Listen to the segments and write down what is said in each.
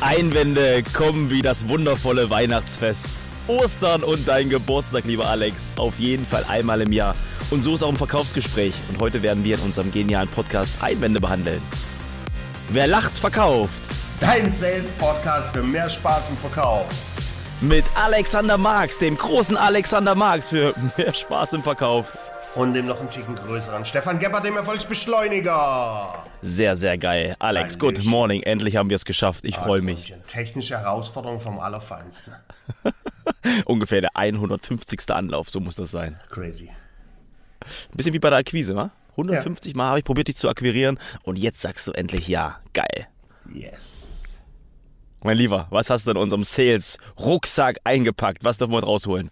Einwände kommen wie das wundervolle Weihnachtsfest. Ostern und dein Geburtstag, lieber Alex. Auf jeden Fall einmal im Jahr. Und so ist auch ein Verkaufsgespräch. Und heute werden wir in unserem genialen Podcast Einwände behandeln. Wer lacht, verkauft. Dein Sales-Podcast für mehr Spaß im Verkauf. Mit Alexander Marx, dem großen Alexander Marx für mehr Spaß im Verkauf. Und dem noch einen Ticken größeren Stefan Gebhardt, dem Erfolgsbeschleuniger. Sehr, sehr geil. Alex, Eigentlich. good morning. Endlich haben wir es geschafft. Ich freue mich. Technische Herausforderung vom Allerfeinsten. Ungefähr der 150. Anlauf, so muss das sein. Crazy. Ein bisschen wie bei der Akquise, wa? 150 Mal habe ich probiert, dich zu akquirieren und jetzt sagst du endlich ja. Geil. Yes. Mein Lieber, was hast du in unserem Sales-Rucksack eingepackt? Was dürfen wir rausholen?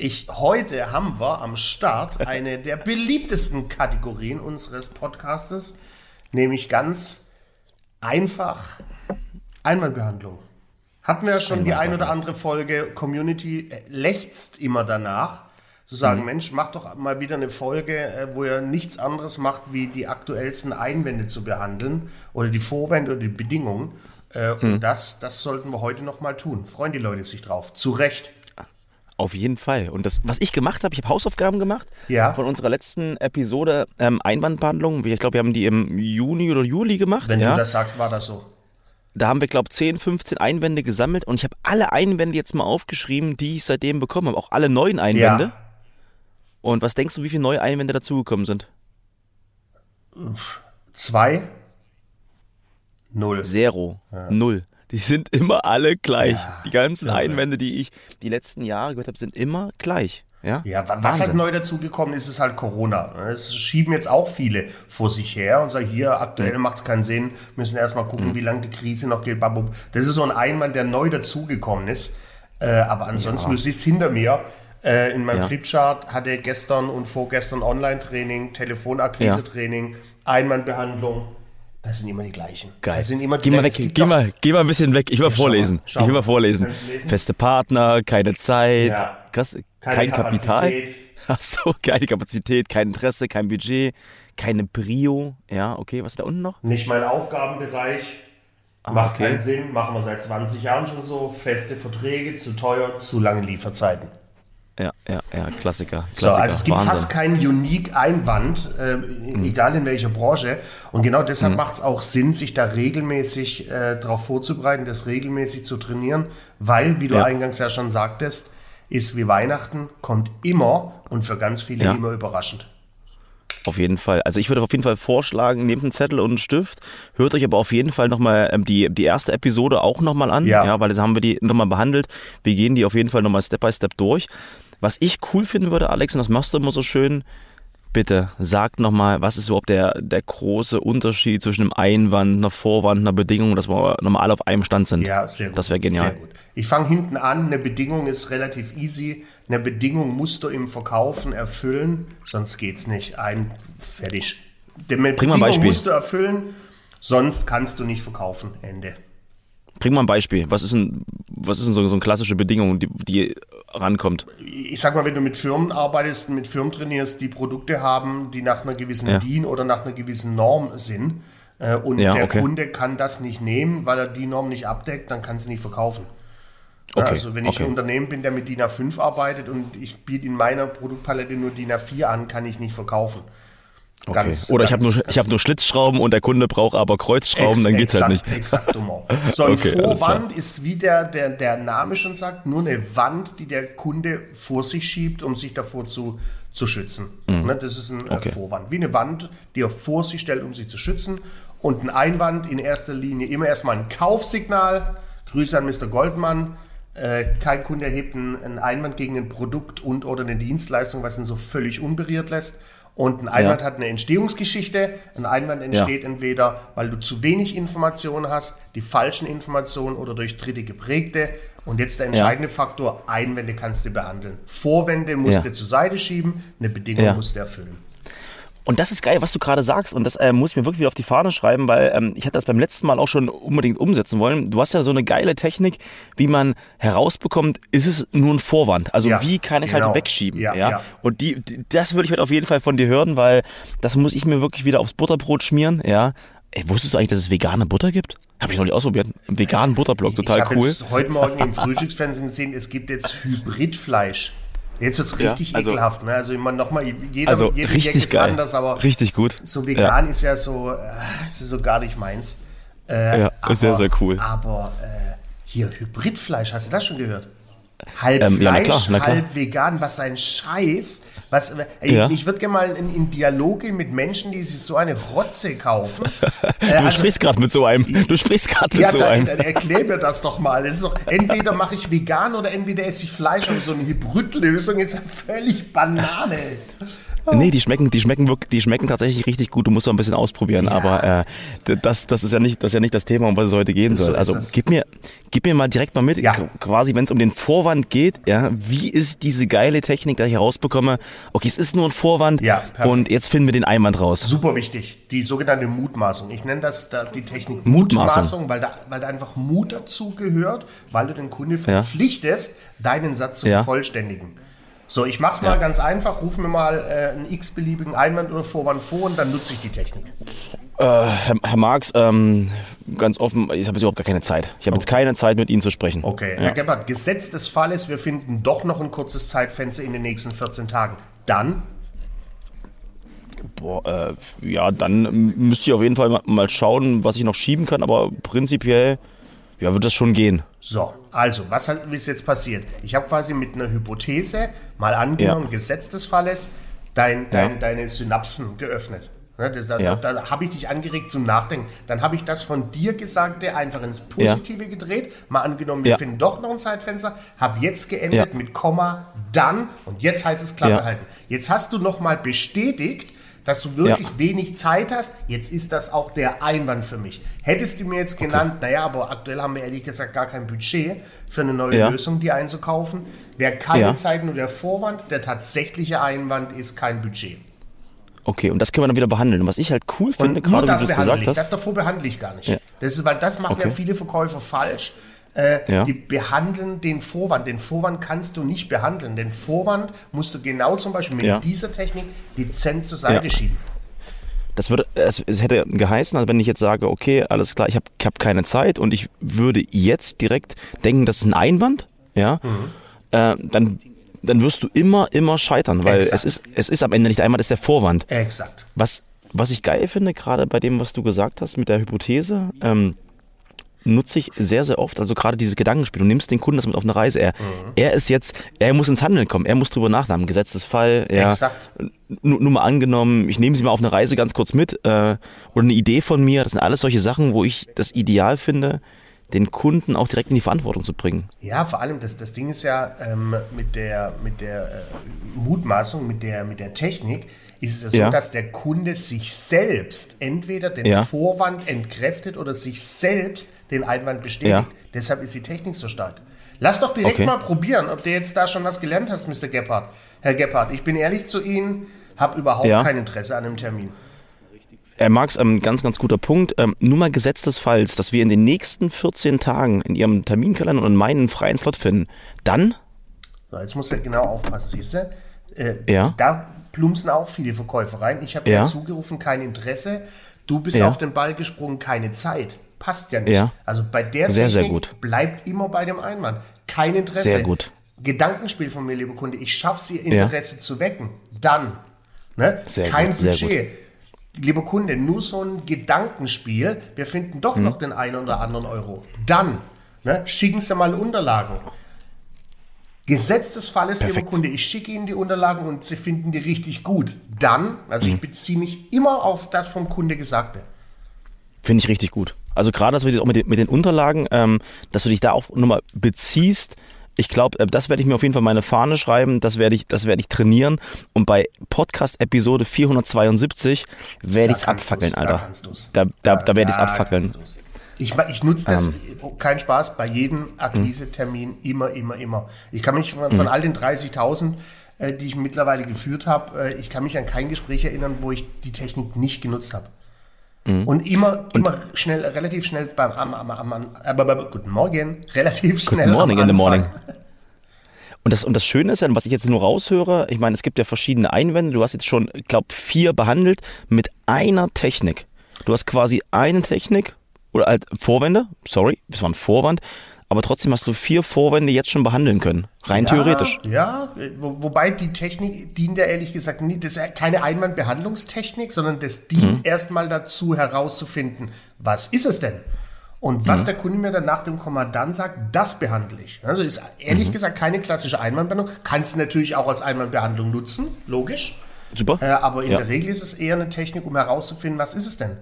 Ich, heute haben wir am Start eine der beliebtesten Kategorien unseres Podcastes, nämlich ganz einfach Einmalbehandlung. Hatten wir ja schon die ein oder andere Folge, Community lechzt immer danach, zu sagen, Mensch, mach doch mal wieder eine Folge, äh, wo ihr nichts anderes macht, wie die aktuellsten Einwände zu behandeln oder die Vorwände oder die Bedingungen. Äh, Und das, das sollten wir heute noch mal tun. Freuen die Leute sich drauf. Zu Recht. Auf jeden Fall. Und das, was ich gemacht habe, ich habe Hausaufgaben gemacht Ja. von unserer letzten Episode ähm, Einwandbehandlung. Ich glaube, wir haben die im Juni oder Juli gemacht. Wenn ja? du das sagst, war das so. Da haben wir, glaube ich, 10, 15 Einwände gesammelt und ich habe alle Einwände jetzt mal aufgeschrieben, die ich seitdem bekommen habe. Auch alle neuen Einwände. Ja. Und was denkst du, wie viele neue Einwände dazugekommen sind? Zwei. Null. Zero. Null. Die sind immer alle gleich. Ja, die ganzen irre. Einwände, die ich die letzten Jahre gehört habe, sind immer gleich. Ja, Ja, wa- was halt Wahnsinn. neu dazugekommen ist, ist halt Corona. Es schieben jetzt auch viele vor sich her und sagen, hier, aktuell Mhm. macht es keinen Sinn, müssen erstmal gucken, wie lange die Krise noch geht. babub. Das ist so ein Einwand, der neu dazugekommen ist. Äh, aber ansonsten, du siehst hinter mir, äh, in meinem Ja. Flipchart hatte gestern und vorgestern Online-Training, Telefonakquise-Training, Einwandbehandlung. Das sind immer die gleichen. Geil. Das sind immer geh mal weg, geh mal, geh mal ein bisschen weg. Ich will Ja, schau vorlesen. mal, schau ich will mal. vorlesen. Feste Partner, keine Zeit, Ja. Krass, Keine kein Kapital. Kapazität. Ach so, keine Kapazität, kein Interesse, kein Budget, keine Brio. Ja, okay, was ist da unten noch? Nicht mein Aufgabenbereich. Macht Ah, okay. keinen Sinn, machen wir seit 20 Jahren schon so. Feste Verträge, zu teuer, zu lange Lieferzeiten. Ja, ja, ja, Klassiker. So, Klassiker. also es gibt Wahnsinn. Mhm. fast keinen Unique-Einwand, äh, egal in welcher Branche. Und genau deshalb macht es auch Sinn, sich da regelmäßig äh, darauf vorzubereiten, das regelmäßig zu trainieren, weil, wie du Ja. eingangs ja schon sagtest, ist wie Weihnachten, kommt immer und für ganz viele Ja. immer überraschend. Auf jeden Fall. Also ich würde auf jeden Fall vorschlagen, nehmt einen Zettel und einen Stift, hört euch aber auf jeden Fall nochmal ähm, die, die erste Episode auch nochmal an, Ja. ja. weil das haben wir die nochmal behandelt. Wir gehen die auf jeden Fall nochmal Step by Step durch. Was ich cool finden würde, Alex, und das machst du immer so schön, bitte sagt nochmal, was ist überhaupt der, der große Unterschied zwischen einem Einwand, einer Vorwand, einer Bedingung, dass wir nochmal alle auf einem Stand sind. Ja, sehr gut. Das wäre genial. Sehr gut. Ich fange hinten an. Eine Bedingung ist relativ easy. Eine Bedingung musst du im Verkaufen erfüllen, sonst geht's nicht. Ein, fertig. Eine mal ein Bedingung musst du erfüllen, sonst kannst du nicht verkaufen. Ende. Bring mal ein Beispiel. Was ist denn, was ist denn so, so eine klassische Bedingung, die, die rankommt? Ich sag mal, wenn du mit Firmen arbeitest, mit Firmen trainierst, die Produkte haben, die nach einer gewissen Ja. DIN oder nach einer gewissen Norm sind, äh, und Ja, der okay. Kunde kann das nicht nehmen, weil er die Norm nicht abdeckt, dann kannst du nicht verkaufen. Ja, Okay, Also wenn ich okay. ein Unternehmen bin, der mit DIN A5 arbeitet und ich biete in meiner Produktpalette nur DIN A4 an, kann ich nicht verkaufen. Okay. Ganz- Oder ich habe nur, ich hab nur Schlitzschrauben und der Kunde braucht aber Kreuzschrauben, dann geht's halt nicht. Exakt. So ein Okay, Vorwand ist, wie der, der, der Name schon sagt, nur eine Wand, die der Kunde vor sich schiebt, um sich davor zu, zu schützen. Ne, das ist ein äh, Mhm. Okay. Vorwand. Wie eine Wand, die er vor sich stellt, um sich zu schützen. Und ein Einwand in erster Linie immer erstmal ein Kaufsignal. Grüße an Mr. Goldmann. Äh, kein Kunde erhebt einen, einen Einwand gegen ein Produkt und oder eine Dienstleistung, was ihn so völlig unberührt lässt. Und ein Einwand hat eine Entstehungsgeschichte. Ein Einwand entsteht entweder, weil du zu wenig Informationen hast, die falschen Informationen oder durch Dritte geprägte. Und jetzt der entscheidende Faktor, Einwände kannst du behandeln. Vorwände musst Ja. du zur Seite schieben, eine Bedingung Ja. musst du erfüllen. Und das ist geil, was du gerade sagst. Und das äh, muss ich mir wirklich wieder auf die Fahne schreiben, weil ähm, ich hatte das beim letzten Mal auch schon unbedingt umsetzen wollen. Du hast ja so eine geile Technik, wie man herausbekommt, ist es nur ein Vorwand? Also Ja, wie kann ich es genau. halt wegschieben? Ja, Ja, ja. Und die, die, das würde ich heute auf jeden Fall von dir hören, weil das muss ich mir wirklich wieder aufs Butterbrot schmieren, ja. Ey, wusstest du eigentlich, dass es vegane Butter gibt? Habe ich noch nicht ausprobiert. Veganen Butterblock, total ich cool. Ich habe heute Morgen im Frühstücksfernsehen gesehen, es gibt jetzt Hybridfleisch. Jetzt wird es Ja, richtig also- ekelhaft. Ne? Also immer nochmal, jeder, Also jeder richtig ist geil. anders, aber richtig gut. so vegan ist ja so, äh, ist so gar nicht meins. Äh, Ja, ist sehr, sehr cool. Aber äh, hier, Hybridfleisch, hast du das schon gehört? Halb Ähm, ja, na Fleisch, klar, na klar. halb vegan, was ein Scheiß. Was, Ja. Ich würde gerne mal in, in Dialoge mit Menschen, die sich so eine Rotze kaufen. Äh, Du also- sprichst gerade mit so einem. Du sprichst gerade mit ja, so dann, einem. dann erklär mir das doch mal. Das ist doch, entweder mache ich vegan oder entweder esse ich Fleisch und so eine Hybridlösung ist ja völlig Banane. Nee, die schmecken, die schmecken wirklich, die schmecken tatsächlich richtig gut. Du musst so ein bisschen ausprobieren. Ja. Aber äh, das, das ist ja nicht, das ist ja nicht das Thema, um was es heute gehen So soll. Also gib mir, gib mir mal direkt mal mit, Ja. qu- quasi, wenn es um den Vorwand geht. Ja, wie ist diese geile Technik, da ich herausbekomme? Okay, es ist nur ein Vorwand. Ja, perfekt. und jetzt finden wir den Einwand raus. Super wichtig, die sogenannte Mutmaßung. Ich nenne das da die Technik Mutmaßung. weil, da, weil da einfach Mut dazu gehört, weil du den Kunde Ja. verpflichtest, deinen Satz zu Ja. vervollständigen. So, ich mach's mal ganz einfach, ruf mir mal äh, einen x-beliebigen Einwand oder Vorwand vor und dann nutze ich die Technik. Herr, Herr Marx, ähm, ganz offen, ich habe jetzt überhaupt gar keine Zeit. Ich habe jetzt keine Zeit, mit Ihnen zu sprechen. Okay, Herr Gebhardt, Gesetz des Falles, wir finden doch noch ein kurzes Zeitfenster in den nächsten 14 Tagen. Dann Boah, äh, ja, dann müsste ich auf jeden Fall mal, mal schauen, was ich noch schieben kann, aber prinzipiell ja, wird das schon gehen. So, also, was ist jetzt passiert? Ich habe quasi mit einer Hypothese mal angenommen, Ja. Gesetz des Falles, dein, dein, Ja. deine Synapsen geöffnet. Ne, das, da Ja. da, da habe ich dich angeregt zum Nachdenken. Dann habe ich das von dir Gesagte einfach ins Positive gedreht. Mal angenommen, wir Ja. finden doch noch ein Zeitfenster. Habe jetzt geendet Ja. mit Komma, dann und jetzt heißt es Klappe Ja. halten. Jetzt hast du nochmal bestätigt, dass du wirklich wenig Zeit hast. Jetzt ist das auch der Einwand für mich. Hättest du mir jetzt genannt, naja, aber aktuell haben wir ehrlich gesagt gar kein Budget für eine neue Ja. Lösung, die einzukaufen. Wäre keine Ja. Zeit nur der Vorwand, der tatsächliche Einwand ist kein Budget. Okay, und das können wir dann wieder behandeln. Und was ich halt cool finde, Und nur gerade wie das du behandle gesagt ich. Das hast. davor behandle ich gar nicht. Ja. Das ist, weil das machen ja Okay. viele Verkäufer falsch. Äh, Ja. Die behandeln den Vorwand. Den Vorwand kannst du nicht behandeln. Den Vorwand musst du genau zum Beispiel mit Ja. dieser Technik dezent zur Seite Ja. schieben. Das würde, es, es hätte geheißen, also wenn ich jetzt sage, okay, alles klar, ich habe hab keine Zeit und ich würde jetzt direkt denken, das ist ein Einwand, ja, Mhm. äh, dann, dann wirst du immer, immer scheitern, weil Exakt. es ist, es ist am Ende nicht der Einwand, es ist der Vorwand. Exakt. Was, was ich geil finde, gerade bei dem, was du gesagt hast mit der Hypothese, ähm, nutze ich sehr, sehr oft, also gerade dieses Gedankenspiel. Du nimmst den Kunden das mit auf eine Reise. Er, Mhm. er ist jetzt, er muss ins Handeln kommen, er muss drüber nachdenken. Gesetztes Fall, ja. Exakt. Nur, nur mal angenommen, ich nehme sie mal auf eine Reise ganz kurz mit äh, oder eine Idee von mir. Das sind alles solche Sachen, wo ich das ideal finde, den Kunden auch direkt in die Verantwortung zu bringen. Ja, vor allem, das, das Ding ist ja ähm, mit der, mit der äh, Mutmaßung, mit der, mit der Technik, ist es ja so, Ja. dass der Kunde sich selbst entweder den Ja. Vorwand entkräftet oder sich selbst den Einwand bestätigt. Deshalb ist die Technik so stark. Lass doch direkt Okay. mal probieren, ob du jetzt da schon was gelernt hast, Mr. Gebhardt. Herr Gebhardt, ich bin ehrlich zu Ihnen, habe überhaupt kein Interesse an einem Termin. Er mag es, ähm, ganz, ganz guter Punkt. Ähm, nur mal Gesetz des Falls, dass wir in den nächsten 14 Tagen in Ihrem Terminkalender und in meinen einen freien Slot finden. Dann, So, jetzt musst du genau aufpassen, siehst du? Äh, Ja. Da plumpsen auch viele Verkäufer rein. Ich habe Ja. zugerufen, kein Interesse. Du bist Ja. auf den Ball gesprungen, keine Zeit. Passt ja nicht. Ja. Also bei der Sehr, sehr Technik gut. bleibt immer bei dem Einwand. Kein Interesse. Sehr gut. Gedankenspiel von mir, lieber Kunde. Ich schaffe sie, Interesse zu wecken. Dann. Ne? Sehr kein gut, sehr Budget. Lieber Kunde, nur so ein Gedankenspiel. Wir finden doch Mhm. noch den einen oder anderen Euro. Dann ne? schicken Sie mal Unterlagen. Gesetz des Falles, lieber Perfekt. Kunde, ich schicke Ihnen die Unterlagen und Sie finden die richtig gut. Dann, also Mhm. ich beziehe mich immer auf das vom Kunde Gesagte. Finde ich richtig gut. Also gerade, dass wir das auch mit den, mit den Unterlagen, ähm, dass du dich da auch nochmal beziehst. Ich glaube, äh, das werde ich mir auf jeden Fall meine Fahne schreiben, das werde ich, das werde ich trainieren. Und bei Podcast-Episode 472 werde ich es abfackeln, da Alter. du's. Da, da, da werde ich es Da abfackeln. Ich, ich nutze das, Ähm. kein Spaß, bei jedem Akquise-Termin immer, immer, immer. Ich kann mich von, Mhm. von all den 30.000, äh, die ich mittlerweile geführt habe, äh, ich kann mich an kein Gespräch erinnern, wo ich die Technik nicht genutzt habe. Mhm. Und immer, immer schnell, relativ schnell beim am, am, am, am, äh, guten Morgen, relativ schnell. Good morning in the morning. Und das, und das Schöne ist ja, was ich jetzt nur raushöre, ich meine, es gibt ja verschiedene Einwände. Du hast jetzt schon, ich glaube, vier behandelt mit einer Technik. Du hast quasi eine Technik oder halt Vorwände, sorry, das war ein Vorwand, aber trotzdem hast du vier Vorwände jetzt schon behandeln können. Rein ja, theoretisch. Ja, wo, wobei die Technik dient ja ehrlich gesagt nie, das ist keine Einwandbehandlungstechnik, sondern das dient mhm. erstmal dazu herauszufinden, was ist es denn? Und was mhm. der Kunde mir dann nach dem Kommandant sagt, das behandle ich. Also ist ehrlich mhm. gesagt keine klassische Einwandbehandlung. Kannst du natürlich auch als Einwandbehandlung nutzen, logisch. Super. Äh, aber in ja. der Regel ist es eher eine Technik, um herauszufinden, was ist es denn?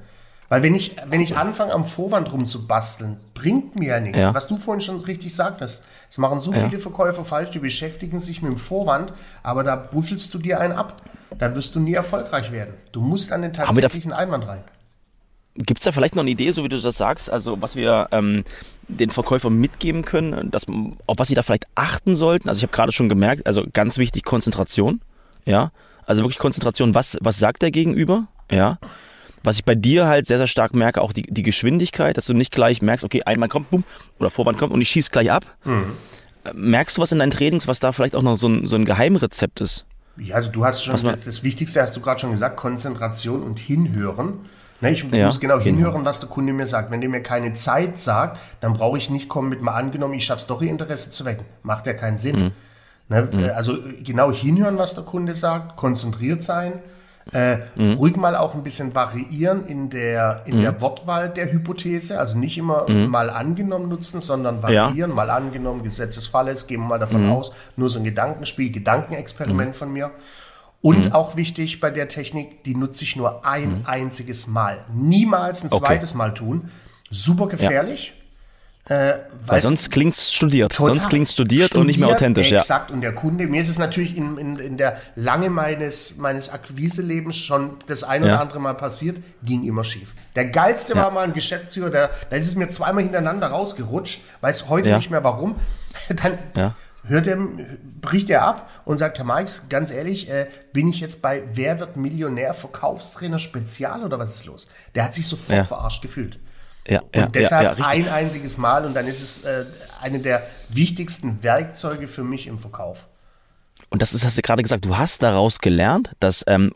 Weil wenn ich, wenn ich anfange, am Vorwand rumzubasteln, bringt mir ja nichts. Ja. Was du vorhin schon richtig sagtest. Es machen so ja. viele Verkäufer falsch, die beschäftigen sich mit dem Vorwand, aber da buffelst du dir einen ab. Da wirst du nie erfolgreich werden. Du musst an den tatsächlichen Einwand rein. Gibt es da vielleicht noch eine Idee, so wie du das sagst, also was wir ähm, den Verkäufern mitgeben können, dass, auf was sie da vielleicht achten sollten? Also ich habe gerade schon gemerkt, also ganz wichtig Konzentration, ja, also wirklich Konzentration, was, was sagt der Gegenüber, ja, was ich bei dir halt sehr, sehr stark merke, auch die, die Geschwindigkeit, dass du nicht gleich merkst, okay, einmal kommt, bumm, oder Vorwand kommt und ich schieße gleich ab. Mhm. Merkst du was in deinen Trainings, was da vielleicht auch noch so ein, so ein Geheimrezept ist? Ja, also du hast schon, das Wichtigste hast du gerade schon gesagt, Konzentration und Hinhören. Ne, ich ja, muss genau hinhören, was der Kunde mir sagt. Wenn der mir keine Zeit sagt, dann brauche ich nicht kommen mit mal angenommen, ich schaffe es doch, ihr Interesse zu wecken. Macht ja keinen Sinn. Mhm. Ne, mhm. Also genau hinhören, was der Kunde sagt, konzentriert sein, äh, mhm. ruhig mal auch ein bisschen variieren in der, in mhm. der Wortwahl der Hypothese. Also nicht immer mhm. mal angenommen nutzen, sondern variieren. Ja. Mal angenommen, Gesetzesfall ist, gehen wir mal davon mhm. aus, nur so ein Gedankenspiel, Gedankenexperiment mhm. von mir. Und mhm. auch wichtig bei der Technik, die nutze ich nur ein einziges Mal. Niemals ein zweites okay. Mal tun. Super gefährlich. Ja. Äh, Weil sonst klingt es studiert. Sonst klingt studiert, studiert und nicht mehr authentisch. Exakt. Ja. Und der Kunde, mir ist es natürlich in, in, in der Lange meines, meines Akquise-Lebens schon das ein oder ja. andere Mal passiert, ging immer schief. Der geilste ja. war mal ein Geschäftsführer, der, da ist es mir zweimal hintereinander rausgerutscht, weiß heute nicht mehr warum. Dann hört er, bricht er ab und sagt, Herr Marx, ganz ehrlich, äh, bin ich jetzt bei Wer wird Millionär Verkaufstrainer Spezial oder was ist los? Der hat sich sofort verarscht gefühlt. Ja, und ja, deshalb ja, ein einziges Mal und dann ist es äh, eine der wichtigsten Werkzeuge für mich im Verkauf. Und das ist, hast du gerade gesagt, du hast daraus gelernt, das ähm,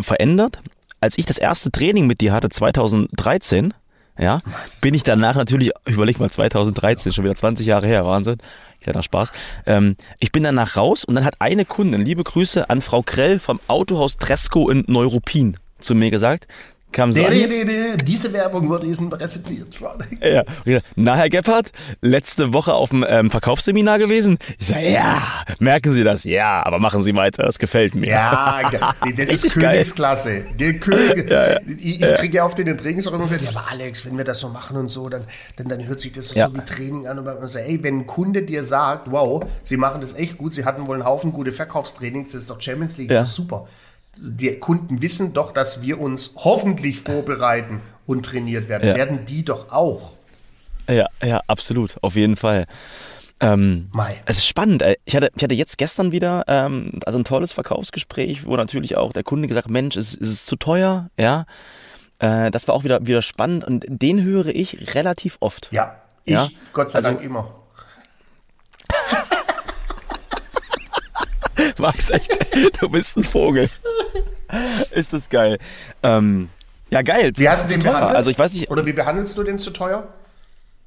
verändert. Als ich das erste Training mit dir hatte, 2013, ja, bin ich danach natürlich, überleg mal, 2013, schon wieder 20 Jahre her, Wahnsinn, kleiner Spaß. Ähm, ich bin danach raus und dann hat eine Kundin, liebe Grüße an Frau Krell vom Autohaus Tresco in Neuruppin zu mir gesagt, kam so nee, nee, nee, Diese Werbung wurde Ihnen präsentiert. Ja. Na, Herr Gebhardt, letzte Woche auf dem ähm, Verkaufsseminar gewesen? Ich sage, ja, merken Sie das? Ja, aber machen Sie weiter, das gefällt mir. Ja, das ist Königsklasse. König, ja, ja. Ich, ich kriege ja auf den Trainings auch immer wieder, ja, aber Alex, wenn wir das so machen und so, dann, dann, dann hört sich das so, ja. so wie Training an. Und man sagt, ey, wenn ein Kunde dir sagt, wow, Sie machen das echt gut, Sie hatten wohl einen Haufen gute Verkaufstrainings, das ist doch Champions League, das ist super die Kunden wissen doch, dass wir uns hoffentlich vorbereiten und trainiert werden. Ja. Werden die doch auch. Ja, ja, absolut, auf jeden Fall. Ähm, es ist spannend. Ich hatte, ich hatte jetzt gestern wieder ähm, also ein tolles Verkaufsgespräch, wo natürlich auch der Kunde gesagt, Mensch, ist, ist es zu teuer? Ja. Äh, das war auch wieder, wieder spannend und den höre ich relativ oft. Ja, ich ja? Gott sei also, Dank immer. Max, echt, du bist ein Vogel. Ist das geil. Ähm, ja, geil. Wie hast du den behandelt? Also ich weiß nicht. Oder wie behandelst du den zu teuer?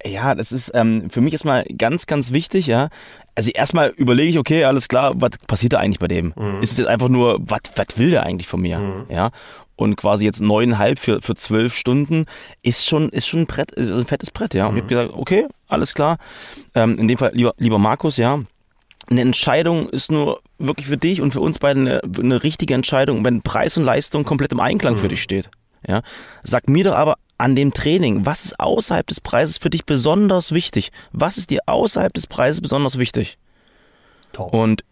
Ja, das ist ähm, für mich erstmal ganz, ganz wichtig, ja. Also erstmal überlege ich, okay, alles klar, was passiert da eigentlich bei dem? Mhm. Ist es jetzt einfach nur, was will der eigentlich von mir? Mhm. Ja. Und quasi jetzt neuneinhalb für, für zwölf Stunden ist schon, ist schon ein Brett, ein fettes Brett, ja. Und mhm. ich habe gesagt, okay, alles klar. Ähm, in dem Fall, lieber, lieber Markus, ja, eine Entscheidung ist nur wirklich für dich und für uns beide eine, eine richtige Entscheidung, wenn Preis und Leistung komplett im Einklang mhm. für dich steht. Ja? Sag mir doch aber an dem Training, was ist außerhalb des Preises für dich besonders wichtig? Was ist dir außerhalb des Preises besonders wichtig? Top. Und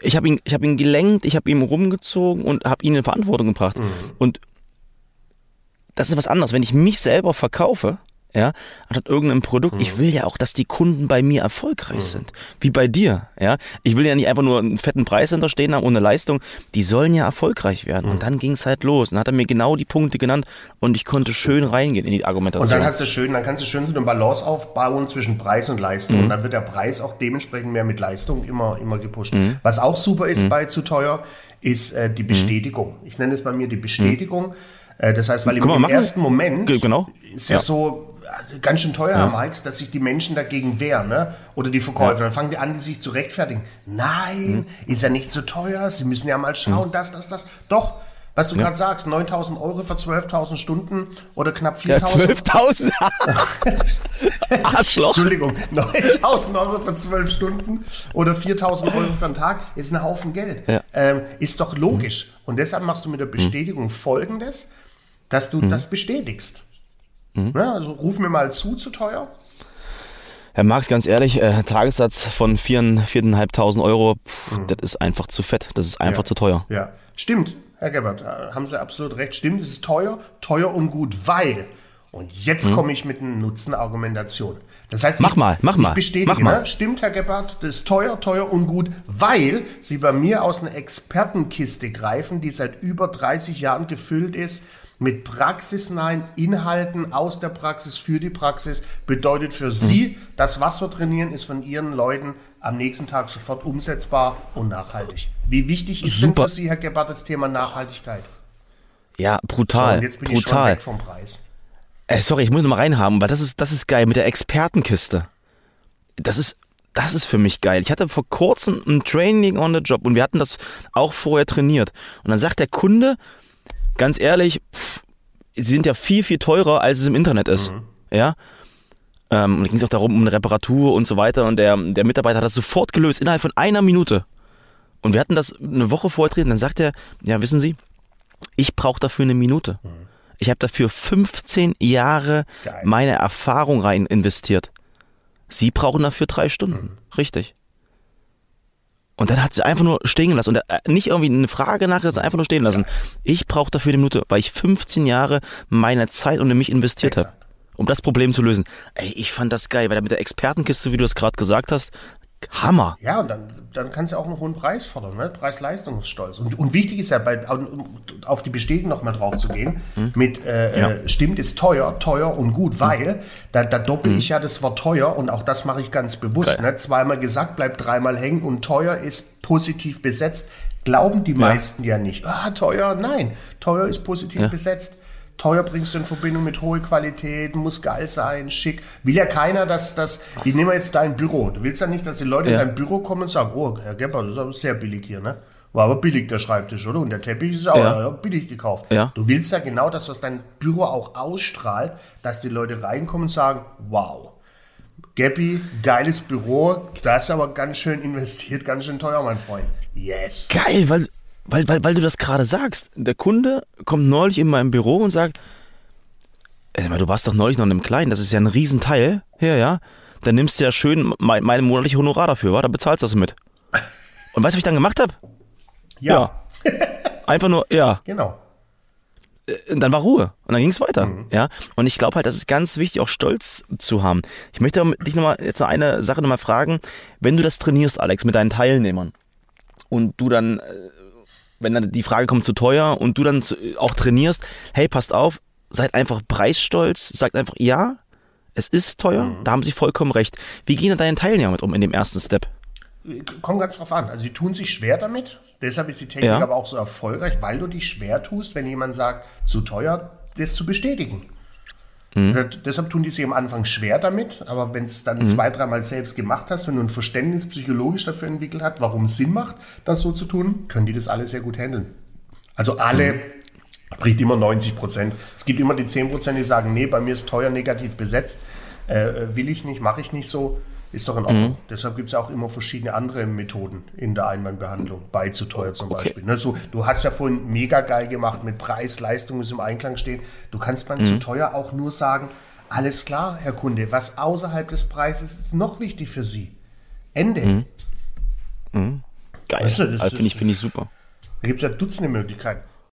ich habe ihn, ich habe ihn gelenkt, ich habe ihn rumgezogen und habe ihn in Verantwortung gebracht. Mhm. Und das ist was anderes. Wenn ich mich selber verkaufe, ja, anstatt irgendeinem Produkt. Mhm. Ich will ja auch, dass die Kunden bei mir erfolgreich mhm. sind, wie bei dir, ja. Ich will ja nicht einfach nur einen fetten Preis hinterstehen haben ohne Leistung. Die sollen ja erfolgreich werden. Mhm. Und dann ging es halt los. Und dann hat er mir genau die Punkte genannt und ich konnte schön reingehen in die Argumentation. Und dann hast du schön, dann kannst du schön so eine Balance aufbauen zwischen Preis und Leistung. Und mhm. dann wird der Preis auch dementsprechend mehr mit Leistung immer, immer gepusht. Mhm. Was auch super ist mhm. bei zu teuer, ist äh, die Bestätigung. Ich nenne es bei mir die Bestätigung Äh, das heißt, weil im, mal, im ersten Moment Ge- genau. ist ja, Ja. so ganz schön teuer, Herr Marx, dass sich die Menschen dagegen wehren, ne? Oder die Verkäufer. Dann fangen die an, die sich zu rechtfertigen. Nein, Mhm. ist ja nicht so teuer. Sie müssen ja mal schauen, das, das, das. Doch, was du gerade sagst, 9000 Euro für 12.000 Stunden oder knapp Ja, 4.000. 12.000. Arschloch. Entschuldigung, 9000 Euro für 12 Stunden oder 4000 Euro für einen Tag ist ein Haufen Geld. Ja. Ähm, ist doch logisch. Und deshalb machst du mit der Bestätigung folgendes, dass du das bestätigst. Ja, also ruf mir mal zu, zu teuer. Herr Marx, ganz ehrlich, äh, Tagessatz von 4.000, 4.500 Euro, pff, das ist einfach zu fett. Das ist einfach Mhm. Ja. zu teuer. Ja, stimmt, Herr Gebhardt, äh, haben Sie absolut recht. Stimmt, es ist teuer, teuer und gut, weil. Und jetzt komme ich mit einer Nutzenargumentation. Das heißt, Mach ich, mal, mach ich mal, bestätige, mach mal. Ne? stimmt, Herr Gebhardt, das ist teuer, teuer und gut, weil Sie bei mir aus einer Expertenkiste greifen, die seit über 30 Jahren gefüllt ist mit praxisnahen Inhalten aus der Praxis für die Praxis. Bedeutet für Sie, das, was wir trainieren, ist von Ihren Leuten am nächsten Tag sofort umsetzbar und nachhaltig. Wie wichtig ist Super. denn für Sie, Herr Gebhardt, das Thema Nachhaltigkeit? Ja, brutal. und jetzt bin ich schon brutal. weg vom Preis. Äh, sorry, ich muss noch mal reinhaben, weil das ist, das ist geil mit der Expertenkiste. Das ist, das ist für mich geil. Ich hatte vor kurzem ein Training on the Job und wir hatten das auch vorher trainiert. Und dann sagt der Kunde, ganz ehrlich, pff, sie sind ja viel, viel teurer, als es im Internet ist. Ja. Ähm, und da ging es auch darum, um eine Reparatur und so weiter. Und der, der Mitarbeiter hat das sofort gelöst, innerhalb von einer Minute. Und wir hatten das eine Woche. Und dann sagt er, ja, wissen Sie, ich brauche dafür eine Minute. Ich habe dafür 15 Jahre Geil. meine Erfahrung rein investiert. Sie brauchen dafür drei Stunden. Richtig. Und dann hat sie einfach nur stehen lassen und äh, nicht irgendwie eine Frage nachgelassen, einfach nur stehen lassen. Ich brauche dafür eine Minute, weil ich 15 Jahre meine Zeit und in mich investiert habe, um das Problem zu lösen. Ey, ich fand das geil, weil mit der Expertenkiste, wie du es gerade gesagt hast, Hammer. Ja, und dann, dann kannst du auch einen hohen Preis fordern, ne? Preis-Leistungsstolz. Und, und wichtig ist ja, bei, um auf die Bestätigung nochmal drauf zu gehen, mit äh, Ja. äh, stimmt, ist teuer, teuer und gut, weil da, da doppel ich ja das Wort teuer und auch das mache ich ganz bewusst. Geil. Ne? Zweimal gesagt, bleibt dreimal hängen und teuer ist positiv besetzt. Glauben die meisten ja nicht. Ah, teuer, nein. Teuer ist positiv besetzt. Teuer bringst du in Verbindung mit hoher Qualität, muss geil sein, schick. Will ja keiner, dass das. Ich nehme jetzt dein Büro. Du willst ja nicht, dass die Leute Ja. in dein Büro kommen und sagen, oh, Herr Gebhardt, das ist aber sehr billig hier, ne? War aber billig der Schreibtisch, oder? Und der Teppich ist auch Ja. ja, billig gekauft. Ja. Du willst ja genau das, was dein Büro auch ausstrahlt, dass die Leute reinkommen und sagen, wow. Gabby, geiles Büro, das ist aber ganz schön investiert, ganz schön teuer, mein Freund. Yes. Geil, weil, weil, weil, weil du das gerade sagst. Der Kunde kommt neulich in meinem Büro und sagt, du warst doch neulich noch in einem Kleinen, das ist ja ein Riesenteil. Ja, ja. Dann nimmst du ja schön mein, meine monatliche Honorar dafür, wa? Da bezahlst du das mit. Und weißt du, was ich dann gemacht habe? Ja, Einfach nur, ja. genau. Und dann war Ruhe und dann ging es weiter. Ja, und ich glaube halt, das ist ganz wichtig, auch Stolz zu haben. Ich möchte dich nochmal jetzt noch eine Sache nochmal fragen, wenn du das trainierst, Alex, mit deinen Teilnehmern und du dann, äh, wenn dann die Frage kommt zu teuer und du dann auch trainierst, hey, passt auf, seid einfach preisstolz, sagt einfach ja, es ist teuer, da haben sie vollkommen recht. Wie gehen denn deine Teilnehmer mit um in dem ersten Step? Kommt ganz drauf an. Also die tun sich schwer damit. Deshalb ist die Technik Ja. aber auch so erfolgreich, weil du dich schwer tust, wenn jemand sagt, zu teuer, das zu bestätigen. Äh, Deshalb tun die sich am Anfang schwer damit, aber wenn es dann zwei, dreimal selbst gemacht hast, wenn du ein Verständnis psychologisch dafür entwickelt hast, warum es Sinn macht, das so zu tun, können die das alle sehr gut handeln. Also alle, spricht immer 90 Prozent. Es gibt immer die 10 Prozent, die sagen, nee, bei mir ist teuer negativ besetzt, äh, will ich nicht, mache ich nicht so, ist doch in Ordnung. Deshalb gibt es auch immer verschiedene andere Methoden in der Einwandbehandlung, bei zu teuer zum Okay. Beispiel. Ne, so, du hast ja vorhin mega geil gemacht mit Preis, Leistung muss im Einklang stehen. Du kannst beim zu teuer auch nur sagen, alles klar, Herr Kunde, was außerhalb des Preises ist noch wichtig für Sie? Ende. Geil, Weißt du, das also finde ich, finde ich super. Da gibt es ja Dutzende Möglichkeiten.